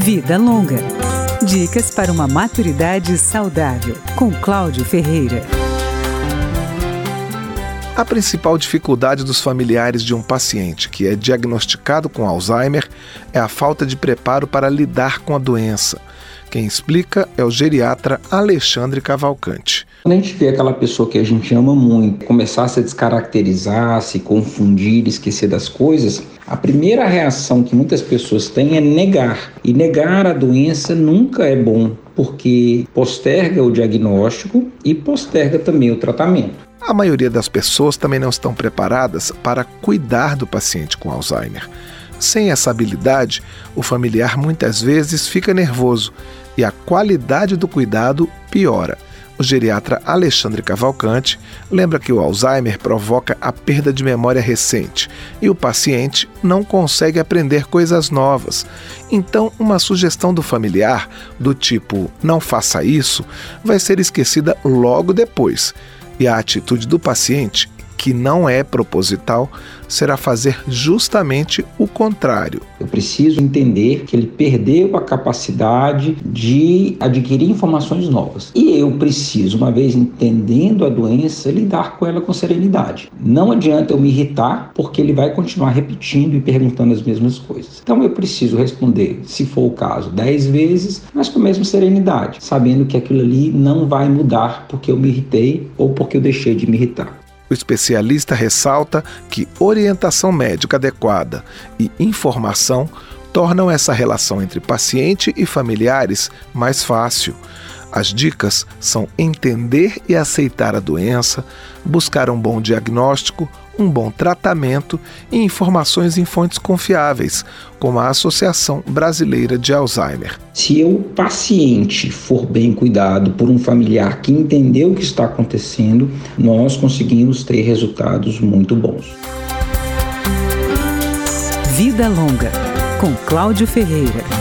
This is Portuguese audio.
Vida Longa. Dicas para uma maturidade saudável, com Cláudio Ferreira. A principal dificuldade dos familiares de um paciente que é diagnosticado com Alzheimer é a falta de preparo para lidar com a doença. Quem explica é o geriatra Alexandre Cavalcante. Quando a gente vê aquela pessoa que a gente ama muito começar a se descaracterizar, se confundir, esquecer das coisas, a primeira reação que muitas pessoas têm é negar. E negar a doença nunca é bom, porque posterga o diagnóstico e posterga também o tratamento. A maioria das pessoas também não estão preparadas para cuidar do paciente com Alzheimer. Sem essa habilidade, o familiar muitas vezes fica nervoso e a qualidade do cuidado piora. O geriatra Alexandre Cavalcante lembra que o Alzheimer provoca a perda de memória recente e o paciente não consegue aprender coisas novas. Então, uma sugestão do familiar, do tipo não faça isso, vai ser esquecida logo depois e a atitude do paciente, que não é proposital, será fazer justamente o contrário. Eu preciso entender que ele perdeu a capacidade de adquirir informações novas. E eu preciso, uma vez entendendo a doença, lidar com ela com serenidade. Não adianta eu me irritar, porque ele vai continuar repetindo e perguntando as mesmas coisas. Então eu preciso responder, se for o caso, dez vezes, mas com a mesma serenidade, sabendo que aquilo ali não vai mudar porque eu me irritei ou porque eu deixei de me irritar. O especialista ressalta que orientação médica adequada e informação tornam essa relação entre paciente e familiares mais fácil. As dicas são entender e aceitar a doença, buscar um bom diagnóstico, um bom tratamento e informações em fontes confiáveis, como a Associação Brasileira de Alzheimer. Se o paciente for bem cuidado por um familiar que entendeu o que está acontecendo, nós conseguimos ter resultados muito bons. Vida Longa, com Cláudio Ferreira.